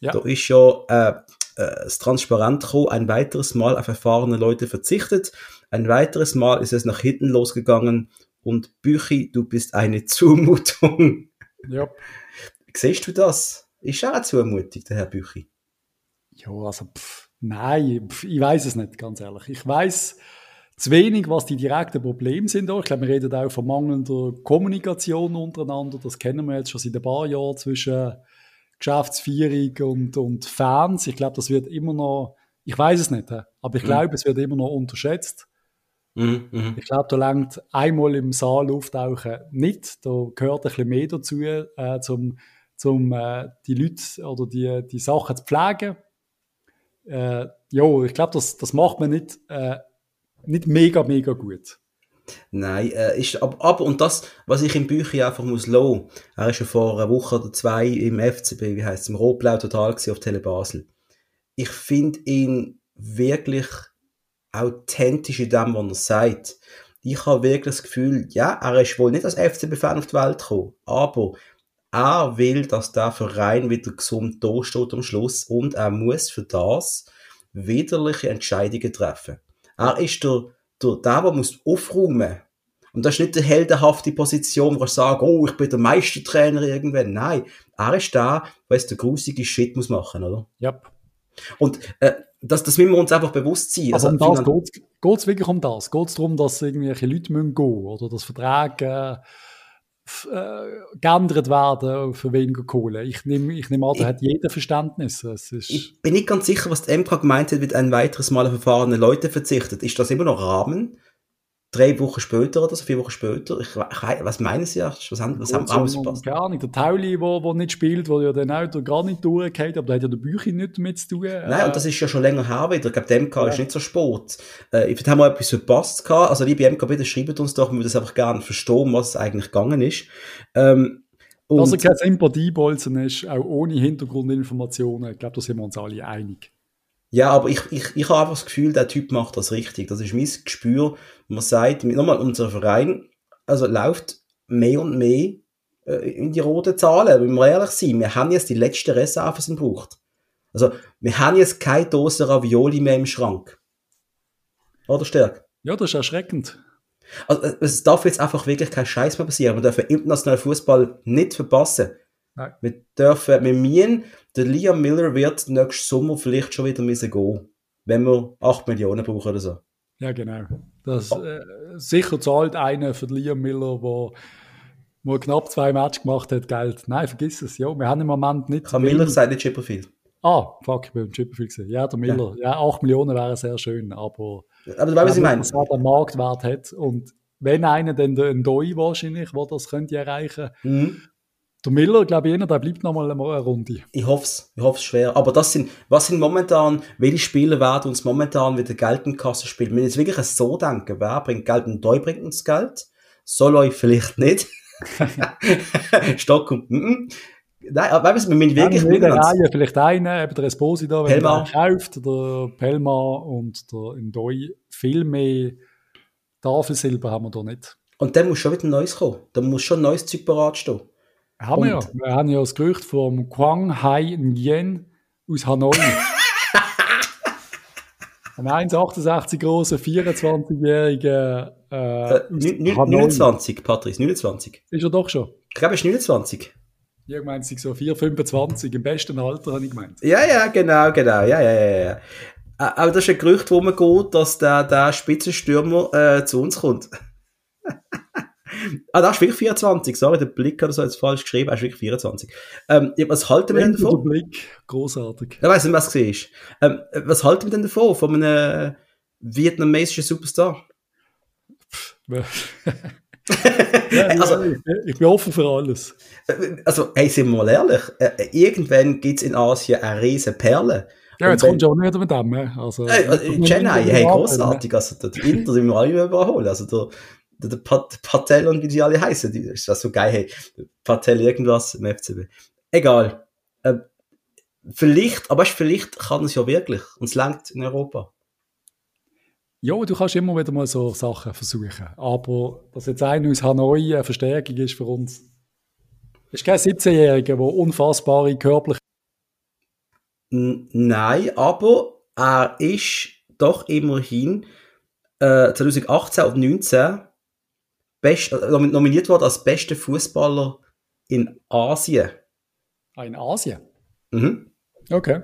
S1: Ja. Da ist ja äh, äh, das Transparent gekommen, ein weiteres Mal auf erfahrene Leute verzichtet, ein weiteres Mal ist es nach hinten losgegangen und Büchi, du bist eine (laughs) Zumutung. Ja. Siehst du das? Ist auch eine Zumutung, der Herr Büchi?
S2: Ja, also pff, nein, pff, ich weiß es nicht, ganz ehrlich. Ich weiß zu wenig, was die direkten Probleme sind. Ich glaube, wir reden auch von mangelnder Kommunikation untereinander. Das kennen wir jetzt schon seit ein paar Jahren zwischen Geschäftsführung und, und Fans. Ich glaube, das wird immer noch, ich weiß es nicht, aber ich mhm. glaube, es wird immer noch unterschätzt. Mhm, mhm. Ich glaube, da langt einmal im Saal auftauchen nicht. Da gehört ein bisschen mehr dazu, äh, zum, zum äh, die Leute oder die, die Sachen zu pflegen. Äh, ja, ich glaube, das, das macht man nicht äh, nicht mega, mega gut.
S1: Nein, äh, ist, aber, aber, und das, was ich im Bücher einfach muss lassen, er ist ja vor einer Woche oder zwei im FCB, wie heißt es, im Rotblau total gewesen, auf Tele Basel. Ich finde ihn wirklich authentisch in dem, was er sagt. Ich habe wirklich das Gefühl, ja, er ist wohl nicht als FCB-Fan auf die Welt gekommen, aber er will, dass der Verein wieder gesund da steht am Schluss und er muss für das widerliche Entscheidungen treffen. Er ist der, der, der, der muss aufräumen und das ist nicht die heldenhafte Position, wo er sagt, oh, ich bin der Meistertrainer irgendwann. Nein, er ist da, der jetzt der grusige Shit muss machen, oder?
S2: Ja.
S1: Und äh, das, das müssen wir uns einfach bewusst sein.
S2: Also, also um das geht es wirklich um das? Geht es darum, dass irgendwelche Leute gehen müssen oder dass Verträge äh, äh, geändert werden für weniger Kohle? Ich nehme ich nehm an, da ich, hat jeder Verständnis.
S1: ich bin nicht ganz sicher, was die MK gemeint hat, wird ein weiteres Mal auf erfahrene Leute verzichtet. Ist das immer noch Rahmen? Drei Wochen später oder so, vier Wochen später. Ich, ich, was meinen Sie? Was haben, was haben, haben
S2: Sie verpasst? Gar nicht. Der Tauli, der wo nicht spielt, der ja dann auch gar nicht durchgeht, aber der hat ja der Bücher nicht damit zu tun.
S1: Nein, und das ist ja schon länger her wieder. Ich glaube, der MK ja. ist nicht so spät. Äh, ich haben wir etwas verpasst gehabt. Also, liebe MK, bitte schreibt uns doch, wir würden das einfach gerne verstehen, was eigentlich gegangen ist. Ähm,
S2: und Dass er kein Sympathiebolzen ist, auch ohne Hintergrundinformationen, ich glaube, da sind wir uns alle einig.
S1: Ja, aber ich, ich, ich habe einfach das Gefühl, der Typ macht das richtig. Das ist mein Gespür. Man sagt, nochmal, unser Verein, also läuft mehr und mehr äh, in die roten Zahlen, wenn wir ehrlich sind. Wir haben jetzt die letzten Reserven gebraucht. Also, wir haben jetzt keine Dose Ravioli mehr im Schrank. Oder stärk?
S2: Ja, das ist erschreckend.
S1: Also, es darf jetzt einfach wirklich kein Scheiß mehr passieren. Wir dürfen internationalen Fußball nicht verpassen. Nein. Wir dürfen, wir müssen, der Liam Miller wird nächsten Sommer vielleicht schon wieder müssen gehen, wenn wir 8 Millionen brauchen oder so.
S2: Ja, genau. Das, äh, sicher zahlt einer für Liam Miller, der wo knapp zwei Matches gemacht hat, Geld. Nein, vergiss es. Ja, wir haben im Moment nicht.
S1: Kann Miller sein, nicht Chipperfield.
S2: Ah, fuck, ich bin im Chipperfield gesehen. Ja, der Miller. Ja. ja, 8 Millionen wäre sehr schön, aber.
S1: Aber du weißt, was ich meine.
S2: Was er den Marktwert hat. Und wenn einer dann den Doi wahrscheinlich, der das könnte erreichen, mhm. Der Miller, glaube ich, einer, der bleibt noch mal eine Runde.
S1: Ich hoffe es, ich hoffe es schwer. Aber das sind, was sind momentan, welche Spieler werden uns momentan wieder Geld in die Kasse spielen? Wenn wir jetzt wirklich so denken, wer bringt Geld und Doi bringt uns Geld? Soloy vielleicht nicht. (laughs) Stock und, mm -mm. Nein, aber weißt du, wir müssen wirklich
S2: ja, in der Reihe vielleicht einen, eben der Esposito, wenn Pelma. er kauft, der Pelma und der Ndoi, viel mehr Tafelsilber haben wir da nicht.
S1: Und dann muss schon wieder Neues kommen. Da muss schon ein neues Zeug parat stehen.
S2: Haben wir ja. Wir haben ja das Gerücht vom Quang Hai Nguyen aus Hanoi. (laughs) Ein 1,68 großer, 24-jähriger.
S1: Äh, äh, 29, Patrice, 29.
S2: Ist er doch schon?
S1: Ich glaube, er ist 29.
S2: Ich meine, es so 4, 25, im besten Alter, habe ich gemeint.
S1: Ja, ja, genau, genau. Ja, ja, ja, ja. Aber das ist ein Gerücht, wo man geht, dass der, der Spitzenstürmer äh, zu uns kommt. (laughs) Ah, da ist wirklich 24, sorry, der Blick hat so jetzt falsch geschrieben, er ist wirklich 24. Ähm, was halten wir denn davon?
S2: Der Blick, großartig.
S1: Ich weiß nicht, was du siehst. Ähm, was halten wir denn davon, von einem vietnamesischen Superstar? (laughs)
S2: ja, (laughs) also, ich bin offen für alles.
S1: Also, hey, sind wir mal ehrlich, äh, irgendwann gibt es in Asien eine riesen Perle.
S2: Ja, jetzt kommt schon nicht mit dem. Also,
S1: äh, Chennai, hey, großartig. Also, die Inter sind wir alle überholen. Also, der, der Pat Patel und wie die alle heißen, die, ist das so geil, hey, Patel irgendwas im FCB. Egal. Äh, vielleicht, aber vielleicht kann es ja wirklich und es langt in Europa.
S2: Ja, du kannst immer wieder mal so Sachen versuchen. Aber dass jetzt einer aus Hanoi eine Verstärkung ist für uns, ist kein 17-Jähriger, der unfassbare körperliche
S1: N nein, aber er ist doch immerhin äh, 2018 und 2019 best, äh, nominiert worden als bester Fußballer in Asien.
S2: Ah, in Asien?
S1: Mhm.
S2: Okay.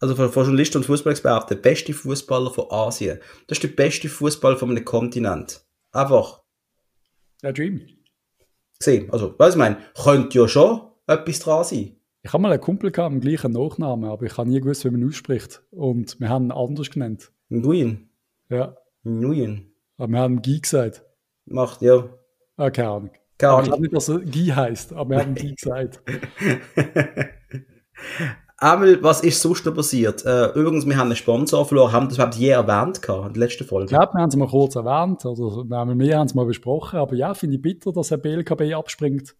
S1: Also von, von Journalisten und Fußballexperten, der beste Fußballer von Asien. Das ist der beste Fußballer von einem Kontinent. Einfach.
S2: Der Dream.
S1: Gesehen. Also, was ich meine, könnte ja schon etwas dran sein.
S2: Ich habe mal einen Kumpel gehabt mit dem gleichen Nachnamen, aber ich habe nie gewusst, wie man ihn ausspricht. Und wir haben ihn anders genannt.
S1: Nguyen.
S2: Ja.
S1: Nguyen.
S2: Aber wir haben Guy gesagt.
S1: Macht, ja.
S2: Ah, keine Ahnung.
S1: Keine
S2: Aber ich
S1: Ahnung.
S2: glaube nicht, dass er Guy heißt, aber wir haben (laughs) Guy gesagt.
S1: Einmal, was ist sonst noch passiert? Äh, übrigens, wir haben einen Sponsor verloren, haben das überhaupt je erwähnt gehabt, in der letzten
S2: Ich
S1: Folge.
S2: glaube, wir haben es mal kurz erwähnt, oder wir haben wir haben es mal besprochen, aber ja, finde ich bitter, dass ein BLKB abspringt,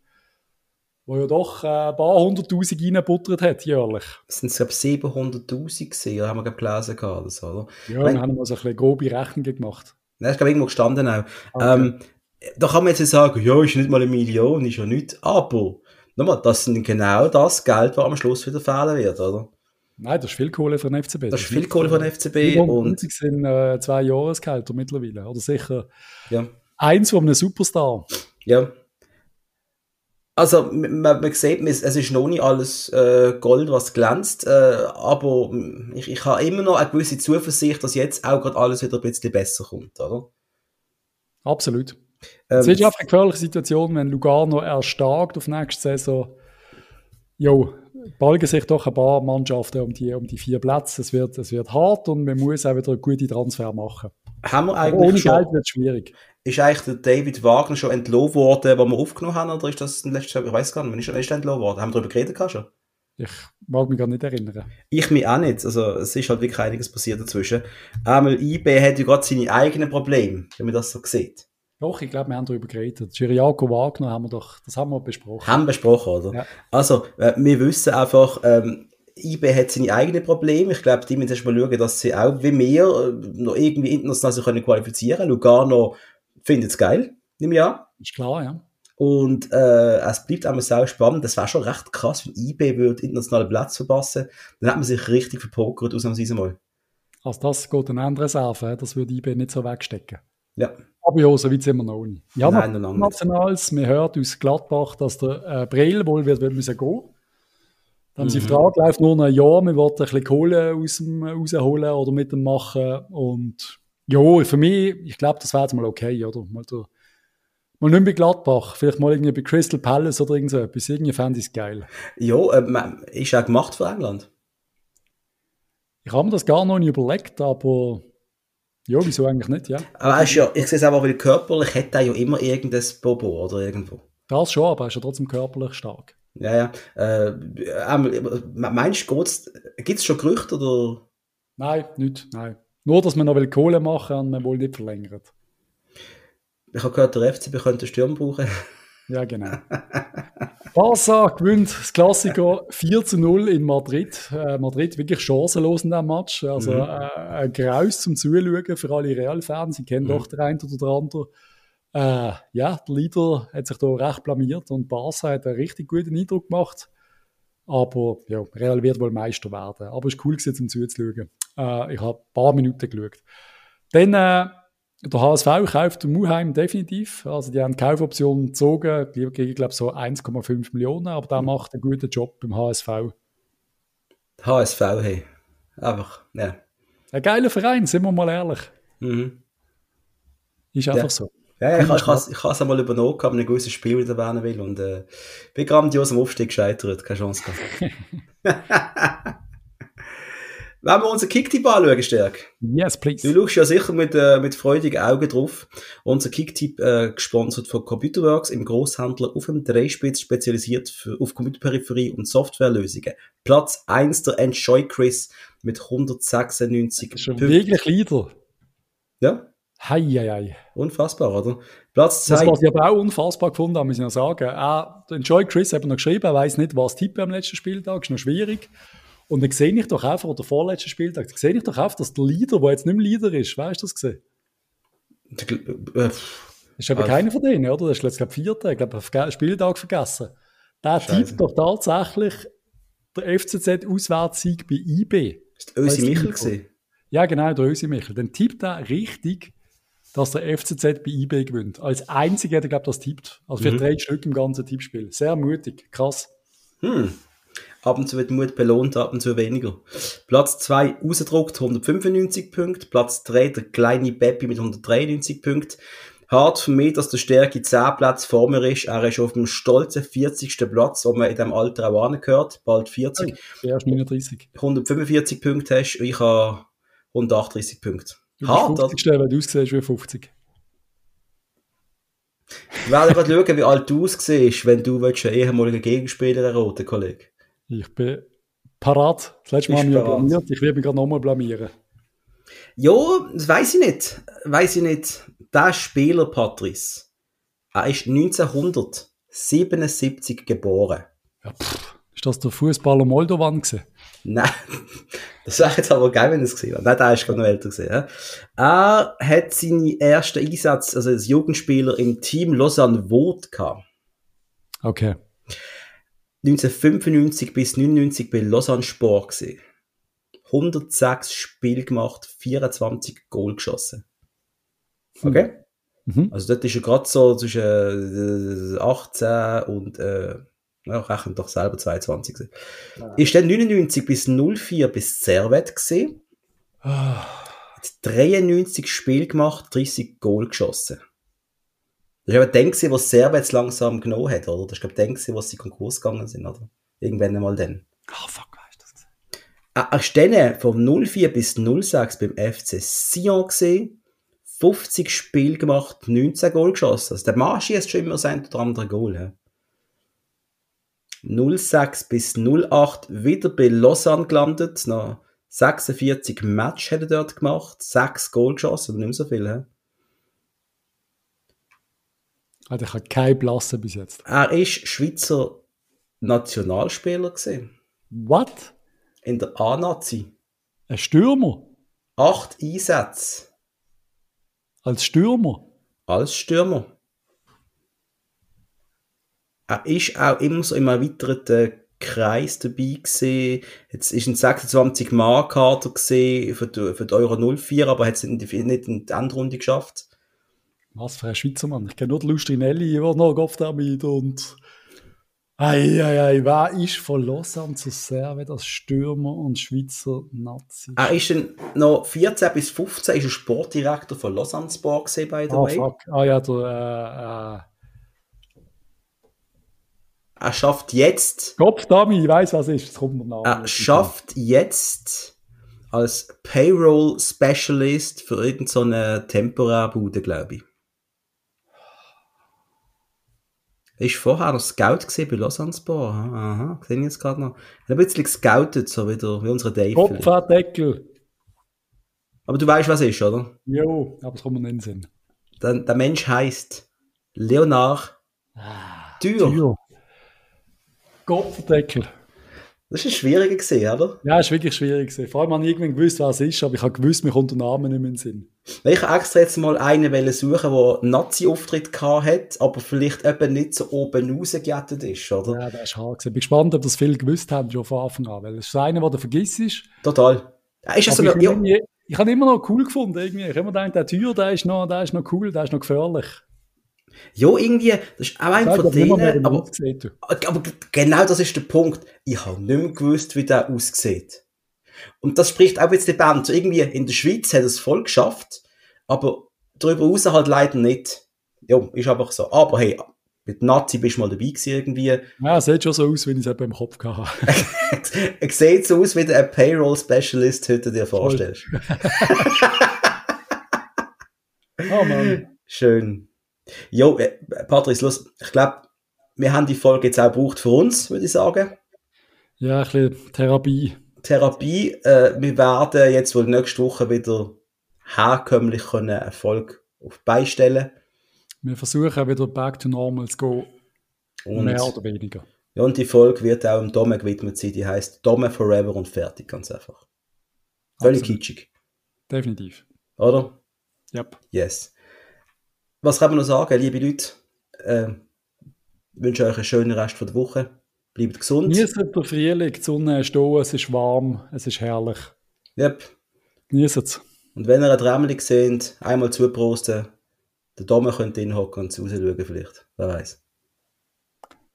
S2: wo ja doch äh, ein paar hunderttausend reingebuttert hat, jährlich.
S1: Es sind, glaube ich, 700.000 gesehen, oder haben wir, ich, gelesen gehabt, so, oder?
S2: Ja, wir haben mal so ein bisschen grobe Rechnungen gemacht.
S1: Das ist, glaube irgendwo gestanden auch.
S2: Okay.
S1: Ähm, da kann man jetzt sagen, ja, ist nicht mal eine Million, ist ja nicht. Aber, nochmal, das sind genau das Geld, was am Schluss wieder fehlen wird, oder?
S2: Nein, das ist viel Kohle für den FCB.
S1: Das ist viel Kohle von der FCB und,
S2: 750 sind äh, zwei Jahresgehälter mittlerweile. Oder sicher
S1: ja,
S2: eins von einem Superstar.
S1: ja. Also, man, man sieht, es ist noch nicht alles äh, Gold, was glänzt, äh, aber ich, ich habe immer noch eine gewisse Zuversicht, dass jetzt auch gerade alles wieder ein bisschen besser kommt, oder?
S2: Absolut.
S1: Ähm,
S2: Es ist einfach eine gefährliche Situation, wenn Lugano erstarkt auf nächste Saison. Jo, balgen sich doch ein paar Mannschaften um die, um die vier Plätze. Es wird, es wird hart und man muss auch wieder gute Transfer machen.
S1: haben wir
S2: Aber ohne
S1: eigentlich schon,
S2: Geld wird es schwierig.
S1: Ist eigentlich der David Wagner schon entlohnt worden, wo wir aufgenommen haben, oder ist das ein letztes Jahr, ich weiß gar nicht, wann ist er entlohnt worden? Haben wir darüber geredet schon?
S2: Ich mag mich gar nicht erinnern.
S1: Ich mich auch nicht. Also, es ist halt wirklich einiges passiert dazwischen. Einmal IB hat ja gerade seine eigenen Probleme, wenn man das so sieht.
S2: Doch, ich glaube, wir haben darüber geredet. Chiriaco Wagner haben wir doch, das haben wir besprochen.
S1: Haben besprochen, oder?
S2: Ja.
S1: Also, äh, wir wissen einfach, ähm, IB hat seine eigenen Probleme. Ich glaube, die müssen erst mal schauen, dass sie auch wie wir äh, noch irgendwie international sich können qualifizieren Lugano findet es geil, ich an.
S2: Ist klar, ja.
S1: Und äh, es bleibt einmal sau spannend. Das wäre schon recht krass, wenn IB würde internationalen Platz verpassen. Dann hat man sich richtig verpokert, ausnahmsweise mal.
S2: Also das geht eine andere Reserve, das würde IB nicht so wegstecken.
S1: Ja.
S2: Aber ja, so weit sind wir noch nicht. Ja,
S1: Nein,
S2: noch. Nationals, man hört aus Gladbach, dass der äh, Brill wohl wird, wird müssen gehen. Dann
S1: Mhm.
S2: sein Vertrag läuft nur noch ein Jahr, man wird ein bisschen Kohle aus dem, rausholen oder mit dem machen. Und ja, für mich, ich glaube, das wäre jetzt mal okay, oder? Mal, der, mal nicht bei Gladbach, vielleicht mal irgendwie bei Crystal Palace oder irgend so etwas. Irgendwie fände ich es geil.
S1: Ja, äh, ist auch gemacht für England.
S2: Ich habe mir das gar noch nicht überlegt, aber ja, wieso eigentlich nicht, ja.
S1: Aber er ist ja, ich sehe es einfach, weil körperlich hat er ja immer irgendein Bobo oder irgendwo.
S2: Das schon, aber er ist ja trotzdem körperlich stark.
S1: Ja, ja. Äh, ähm, meinst du, gibt es schon Gerüchte oder?
S2: Nein, nicht, nein. Nur, dass man noch will Kohle machen und man wohl nicht verlängert.
S1: Ich habe gehört, der FCB könnte einen Sturm brauchen.
S2: Ja, genau. (laughs) Barca gewinnt das Klassiker 4 zu 0 in Madrid. Äh, Madrid wirklich chancenlos in diesem Match. Also
S1: Mhm.
S2: äh, ein Graus zum Zuschauen für alle Real-Fans. Sie kennen
S1: Mhm.
S2: doch den einen oder anderen. Äh, ja, der Leader hat sich da recht blamiert und Barca hat einen richtig guten Eindruck gemacht. Aber ja, Real wird wohl Meister werden. Aber es war cool, gewesen, zum zuzuschauen. Äh, ich habe ein paar Minuten geschaut. Dann äh, der HSV kauft den Muheim definitiv. Also die haben die Kaufoption gezogen, gegen, glaube so 1,5 Millionen, aber der macht einen guten Job beim HSV.
S1: HSV, hey. Einfach, ja.
S2: Ein geiler Verein, sind wir mal ehrlich.
S1: Mhm.
S2: Ist einfach
S1: Ja.
S2: so.
S1: Ja, ich, ich, ich, ich habe es einmal übernommen, ob ich ein gewisses Spiel wieder erwähnen will und äh, bin grandios am Aufstieg gescheitert, keine Chance gehabt. (laughs) (laughs) Wenn wir unseren Kicktipp anschauen, Stärk.
S2: Yes, please.
S1: Du schaust ja sicher mit, äh, mit freudigen Augen drauf. Unser Kicktipp äh, gesponsert von Computerworks im Großhändler auf dem Dreispitz spezialisiert für, auf Computerperipherie und Softwarelösungen. Platz 1 der Enjoy Quiz mit 196
S2: Schon
S1: Punkten.
S2: wirklich Leader.
S1: Ja,
S2: Hei, hei, hei.
S1: unfassbar, oder? Platz
S2: Das,
S1: 2.
S2: was ich aber auch unfassbar gefunden habe, muss ich noch sagen. Ah, der Joy Chris hat noch geschrieben, er weiss nicht, was tippen am letzten Spieltag, ist noch schwierig. Und dann sehe ich doch einfach, oder vorletzten Spieltag, dann sehe ich doch einfach, dass der Leader, der jetzt nicht mehr Leader ist, weißt du das gesehen?
S1: Äh,
S2: ist aber
S1: Also-
S2: keiner von denen, oder? Das ist jetzt, glaube ich, vierter, ich glaube, Spieltag vergessen. Der tippt doch tatsächlich der FCZ-Auswärtssieg bei IB.
S1: Ist der Ösi Michel gesehen?
S2: Ja, genau, der Ösi Michel. Dann tippt er richtig, dass der FCZ bei IB gewinnt. Als einziger hat er, glaube ich, das tippt. Also für
S1: Mhm.
S2: drei Stück im ganzen Tippspiel. Sehr mutig, krass.
S1: Hm. Ab und zu wird Mut belohnt, ab und zu weniger. Platz 2 rausgedruckt, 195 Punkte. Platz 3 der kleine Beppi mit 193 Punkten. Hart für mich, dass der Stärke 10 Platz vor mir ist. Er ist auf dem stolzen 40. Platz, wo man in diesem Alter auch angehört. Bald 40.
S2: Der ist 39.
S1: 145 Punkte hast und ich habe 138 Punkte. Hart, oder?
S2: 50. Wenn du aussiehst wie 50.
S1: Ich werde gerade schauen, wie alt du aussiehst, wenn du willst, einen ehemaligen Gegenspieler erroten, Kollege.
S2: Ich bin parat. Das letzte Mal haben wir blamiert. Ich werde mich gerade nochmal blamieren.
S1: Ja, das weiß ich nicht. Weiß ich nicht. Der Spieler, Patrice, er ist 1977 geboren.
S2: Ja, pff, ist das der Fußballer Moldovan gewesen?
S1: Nein, (laughs) das wäre jetzt aber geil, wenn er es gesehen hat. Nein, der ist gerade noch älter gesehen. Ja? Er hat seine ersten Einsatz, also als Jugendspieler im Team Lausanne Wood gehabt.
S2: Okay.
S1: 1995 bis 99 bei Lausanne Sport gesehen. 106 Spiele gemacht, 24 Goal geschossen. Okay?
S2: Mhm.
S1: Also dort ist er gerade so zwischen äh, 18 und äh, ja, rechnet doch selber 22 gewesen. Ist dann 99 bis 04 bis Servet gesehen.
S2: Ah,
S1: Hat 93 Spiele gemacht, 30 Goal geschossen. Das war aber dann, gewesen, wo Servet langsam genommen hat, oder? Das ist, glaube ich, gewesen, wo sie Konkurs gegangen sind, oder? Irgendwann einmal dann.
S2: Ah, fuck, weißt du das?
S1: Er ist dann von 04 bis 06 beim FC Sion gesehen. 50 Spiele gemacht, 19 Goal geschossen. Also der Mann schießt schon immer sein oder andere Goal. Ja. 06 bis 08 wieder bei Lausanne gelandet. Noch 46 Match hat er dort gemacht, 6 Goal geschossen, nicht mehr so viel. Ja.
S2: Alter, ich habe keine Blasse bis jetzt.
S1: Er ist Schweizer Nationalspieler gesehen
S2: What?
S1: in der A-Nazi.
S2: Ein Stürmer?
S1: Acht Einsätze
S2: Als Stürmer?
S1: als Stürmer. Er ist auch immer so im erweiterten Kreis dabei gewesen. Jetzt ist ein 26 Mann Kader gesehen für die, für die Euro 04, aber hat es nicht in die Endrunde geschafft.
S2: Was für ein Schweizer Mann. Ich kenne nur Lustrinelli, der noch Kopf damit und. Eieiei, wer ist von Lausanne zu Servet als Stürmer und Schweizer Nazi?
S1: Er ist dann noch 14 bis 15 ist er Sportdirektor von Lausanne Sport gesehen, by the
S2: Ah,
S1: way.
S2: fuck. Ah ja, der, äh, äh.
S1: Er schafft jetzt
S2: Kopf Dummy, ich weiss, was es ist. Das kommt mir nach.
S1: Er schafft jetzt als Payroll Specialist für irgendeine Temporärbude, glaube ich. Ist vorher noch Scout gesehen bei Lausanne Sport. Aha, sehe ich jetzt gerade noch. Hat ein bisschen gescoutet, so wieder wie unsere Dave.
S2: Kopfdeckel.
S1: Aber du weißt, was es ist, oder?
S2: Jo, aber es kommt mir nicht in den Sinn.
S1: Der, der Mensch heißt Leonard Dürr.
S2: Jo. Kopfdeckel.
S1: Das ist ein schwieriger gesehen, oder?
S2: Ja, ist wirklich schwierig gewesen. Vor allem habe ich irgendwann gewusst, was es ist, aber ich habe gewusst, mir kommt der Name nicht mehr in den Sinn.
S1: Weil Ich extra jetzt mal einen wollen suchen, der einen Nazi-Auftritt hat, aber vielleicht eben nicht so oben rausgejettet ist, oder?
S2: Ja, das ist hart. Ich bin gespannt, ob das viele gewusst haben, schon von Anfang an, weil es ist einer, du vergisst.
S1: Total. Ja, ist das so
S2: ich,
S1: ja,
S2: habe irgendwie- ich habe immer noch cool gefunden. Irgendwie. Ich habe immer gedacht, der Tür, der ist, noch, der ist noch cool, der ist noch gefährlich.
S1: ja, irgendwie, das ist auch ein
S2: Ich
S1: von denen,
S2: den
S1: aber, aber genau das ist der Punkt. Ich habe nicht mehr gewusst, wie der aussieht. Und das spricht auch jetzt die Band. So irgendwie in der Schweiz hat es voll geschafft, aber darüber raus halt leider nicht. Ja, ist einfach so. Aber hey, mit Nazi bist du mal dabei gewesen irgendwie.
S2: Ja, es sieht schon so aus, wenn ich es im Kopf hatte. (laughs)
S1: er sieht so aus, wie der ein Payroll Specialist heute dir vorstellst. (laughs)
S2: oh Mann.
S1: Schön. Jo, äh, Patrice, los, ich glaube, wir haben die Folge jetzt auch gebraucht für uns, würde ich sagen.
S2: Ja, ein bisschen Therapie.
S1: Therapie. Äh, wir werden jetzt wohl nächste Woche wieder herkömmlich können Erfolg auf die Beine stellen.
S2: Wir versuchen wieder back to normal zu gehen.
S1: Und,
S2: mehr oder weniger.
S1: ja, und die Folge wird auch dem Dome gewidmet sein. Die heißt Dome Forever und fertig, ganz einfach. Völlig
S2: Absolut.
S1: kitschig,
S2: Definitiv.
S1: oder?
S2: Yep.
S1: Yes. Was kann man noch sagen, liebe Leute? Äh, ich wünsche euch einen schönen Rest von der Woche. Bleibt gesund.
S2: Genießt den Frühling, die Sonne ist da, es ist warm, es ist herrlich.
S1: Yep.
S2: Genießt es.
S1: Und wenn ihr eine Tremmel seht, einmal zuprosten. Der Dome könnte hinhocken und rausschauen vielleicht. Wer weiß.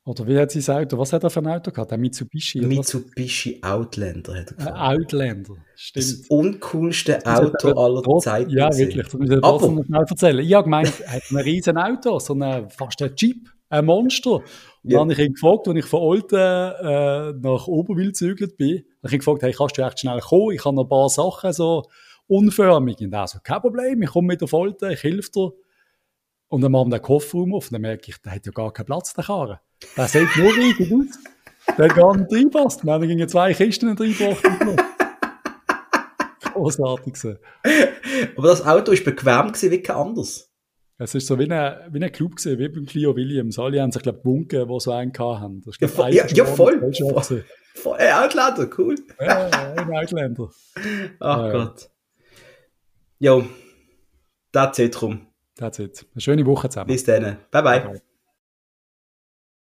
S2: Oder wie hat sie sein Auto? Was hat er für ein Auto gehabt? Ein Mitsubishi? was?
S1: Mitsubishi Outlander hat er
S2: Ein
S1: gefahren.
S2: Outlander,
S1: Das
S2: stimmt.
S1: uncoolste Auto aller
S2: Trotz-
S1: Zeiten.
S2: Ja,
S1: gewesen.
S2: wirklich. Das trotzdem noch schnell erzählen. Ich habe gemeint, er hat ein riesen Auto, so ein, fast ein Jeep, ein Monster. Dann habe ich ihn gefragt, als ich von Olten äh, nach Oberwil gezügelt bin, habe ich ihn gefragt, hey, kannst du echt schnell kommen? Ich habe noch ein paar Sachen so unförmig. Und er so, kein Problem, ich komme mit der Folter, ich helfe dir. Und dann machen wir den Kofferraum auf und dann merke ich, der hat ja gar keinen Platz, der Karren. Der sieht nur riesig aus. Der hat gar nicht reinpasst. Wir haben gegen zwei Kisten reingebracht. Großartig.
S1: Aber das Auto war bequem wie kein anderes.
S2: Es ist so wie ein, wie ein Club gewesen, wie beim Clio Williams. Alle haben sich, glaube ich, gewunken, die so einen haben. Das ist,
S1: Ja,
S2: glaub
S1: voll- ja, ja,
S2: Geschichte,
S1: voll.
S2: gewesen.
S1: Voll- Äh, Outlander, cool.
S2: Ja, ja, ein Outlander. (laughs)
S1: Ach
S2: Ja.
S1: Gott. Jo, that's it, komm.
S2: That's it. Eine schöne Woche zusammen.
S1: Bis dann. Bye bye.
S2: Bye.